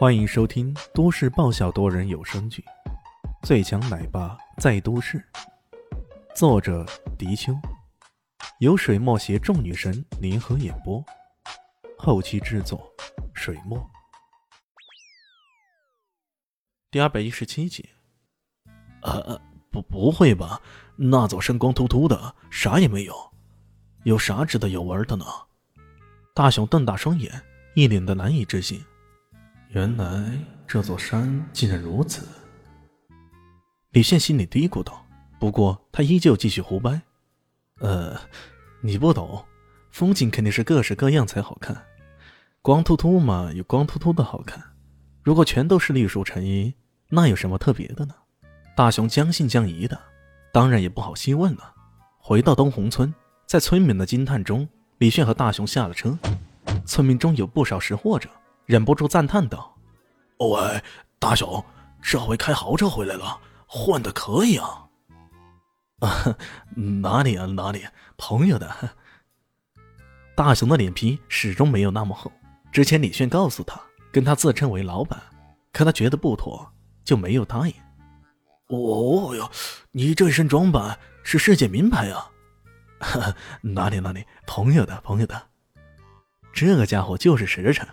欢迎收听都市爆笑多人有声剧《最强奶爸在都市》，作者：迪秋，由水墨携众女神联合演播，后期制作：水墨。第二百一十七集。呃，不，不会吧？那座山光秃秃的，啥也没有，有啥值得游玩的呢？大雄瞪大双眼，一脸的难以置信。原来这座山竟然如此，李现心里嘀咕道。不过他依旧继续胡掰：“呃，你不懂，风景肯定是各式各样才好看。光秃秃嘛，有光秃秃的好看。如果全都是绿树成荫，那有什么特别的呢？”大雄将信将疑的，当然也不好细问了。回到东红村，在村民的惊叹中，李炫和大雄下了车。村民中有不少识货者。忍不住赞叹道：“喂，大雄，这回开豪车回来了，混的可以啊！”“啊，哪里啊，哪里，朋友的。”大雄的脸皮始终没有那么厚。之前李炫告诉他跟他自称为老板，可他觉得不妥，就没有答应。“哦哟，你这身装扮是世界名牌啊！”“哪里哪里，朋友的朋友的，这个家伙就是实诚。”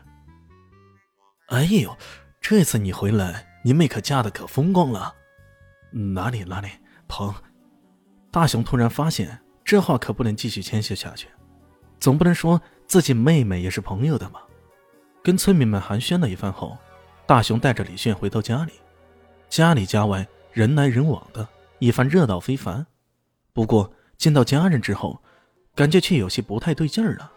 哎呦，这次你回来，你妹可嫁的可风光了。哪里哪里，朋。大雄突然发现，这话可不能继续谦虚下去，总不能说自己妹妹也是朋友的嘛。跟村民们寒暄了一番后，大雄带着李炫回到家里。家里家外人来人往的，一番热闹非凡。不过见到家人之后，感觉却有些不太对劲儿了。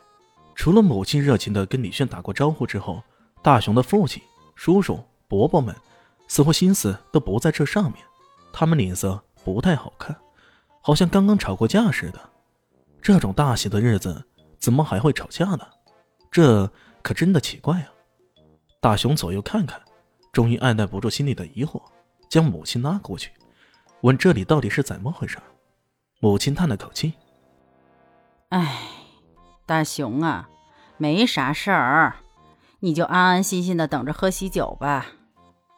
除了母亲热情的跟李炫打过招呼之后。大雄的父亲、叔叔、伯伯们似乎心思都不在这上面，他们脸色不太好看，好像刚刚吵过架似的。这种大喜的日子怎么还会吵架呢？这可真的奇怪啊！大雄左右看看，终于按耐不住心里的疑惑，将母亲拉过去，问这里到底是怎么回事。母亲叹了口气：“哎，大雄啊，没啥事儿。”你就安安心心的等着喝喜酒吧。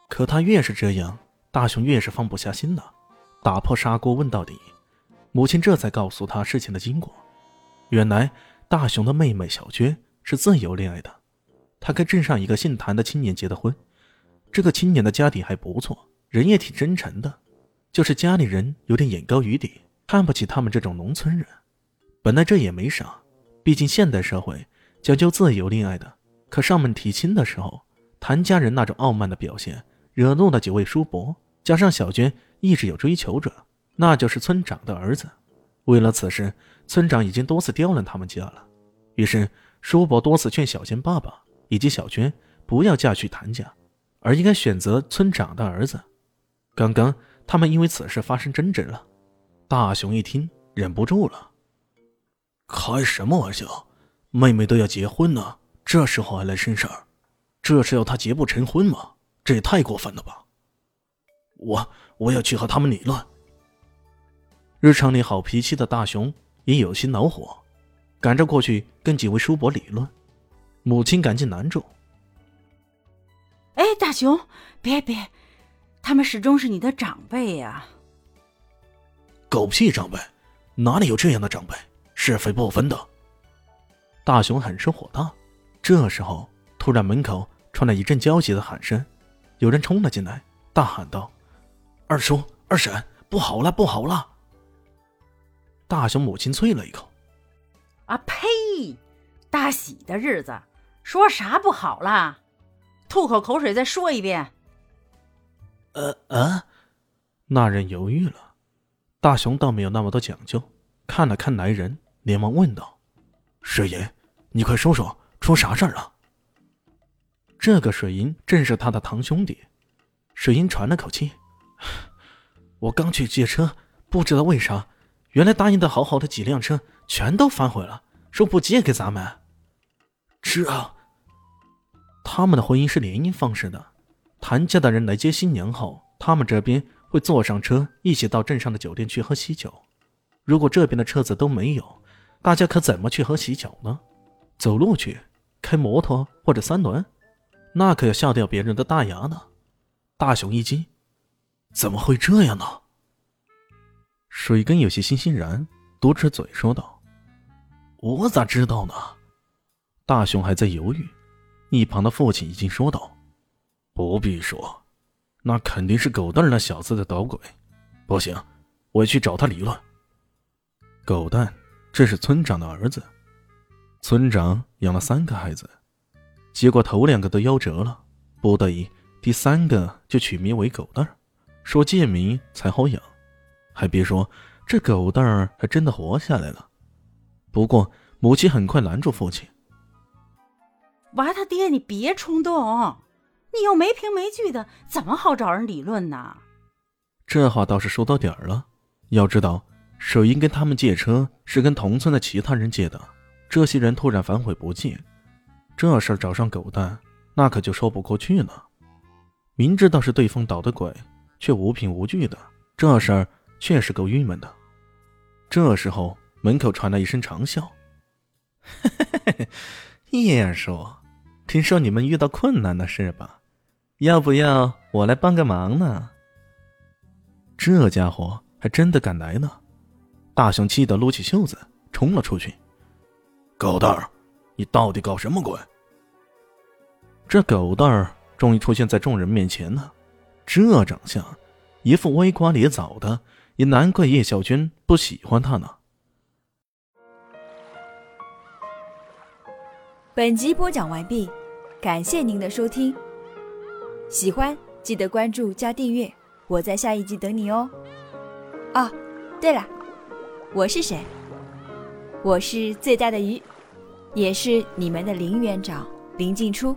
可他越是这样，大雄越是放不下心了，打破砂锅问到底。母亲这才告诉他事情的经过。原来大雄的妹妹小娟是自由恋爱的，她跟镇上一个姓谭的青年结的婚。这个青年的家底还不错，人也挺真诚的，就是家里人有点眼高于底，看不起他们这种农村人。本来这也没啥，毕竟现代社会讲究自由恋爱的。可上门提亲的时候，谭家人那种傲慢的表现，惹怒了几位叔伯。加上小娟一直有追求者，那就是村长的儿子。为了此事，村长已经多次刁难他们家了。于是叔伯多次劝小娟爸爸以及小娟不要嫁去谭家，而应该选择村长的儿子。刚刚他们因为此事发生争执了。大雄一听，忍不住了：“开什么玩笑？妹妹都要结婚了！”这时候还来生事儿，这是要他结不成婚吗？这也太过分了吧！我我要去和他们理论。日常里好脾气的大雄也有些恼火，赶着过去跟几位叔伯理论。母亲赶紧拦住：“哎，大雄，别别，他们始终是你的长辈呀！”狗屁长辈，哪里有这样的长辈？是非不分的。大雄很是火大。这时候，突然门口传来一阵焦急的喊声，有人冲了进来，大喊道：“二叔、二婶，不好了，不好了！”大雄母亲啐了一口：“啊呸！大喜的日子，说啥不好了？吐口口水再说一遍。”呃呃，那人犹豫了。大雄倒没有那么多讲究，看了看来人，连忙问道：“水爷，你快说说。”出啥事儿了？这个水银正是他的堂兄弟。水银喘了口气：“我刚去借车，不知道为啥，原来答应的好好的几辆车全都反悔了，说不借给咱们。是啊……他们的婚姻是联姻方式的，谭家的人来接新娘后，他们这边会坐上车一起到镇上的酒店去喝喜酒。如果这边的车子都没有，大家可怎么去喝喜酒呢？走路去？”开摩托或者三轮，那可要笑掉别人的大牙呢。大雄一惊：“怎么会这样呢？”水根有些欣欣然，嘟着嘴说道：“我咋知道呢？”大雄还在犹豫，一旁的父亲已经说道：“不必说，那肯定是狗蛋那小子在捣鬼。不行，我去找他理论。”狗蛋，这是村长的儿子。村长养了三个孩子，结果头两个都夭折了，不得已，第三个就取名为狗蛋儿，说贱名才好养。还别说，这狗蛋儿还真的活下来了。不过母亲很快拦住父亲：“娃他爹，你别冲动，你又没凭没据的，怎么好找人理论呢？”这话倒是说到点儿了。要知道，水英跟他们借车是跟同村的其他人借的。这些人突然反悔不借，这事儿找上狗蛋，那可就说不过去了。明知道是对方捣的鬼，却无凭无据的，这事儿确实够郁闷的。这时候，门口传来一声长笑：“叶叔，听说你们遇到困难了是吧？要不要我来帮个忙呢？”这家伙还真的敢来呢！大雄气得撸起袖子，冲了出去。狗蛋儿，你到底搞什么鬼？这狗蛋儿终于出现在众人面前了，这长相，一副歪瓜裂枣的，也难怪叶小军不喜欢他呢。本集播讲完毕，感谢您的收听。喜欢记得关注加订阅，我在下一集等你哦。哦，对了，我是谁？我是最大的鱼。也是你们的林园长林静初。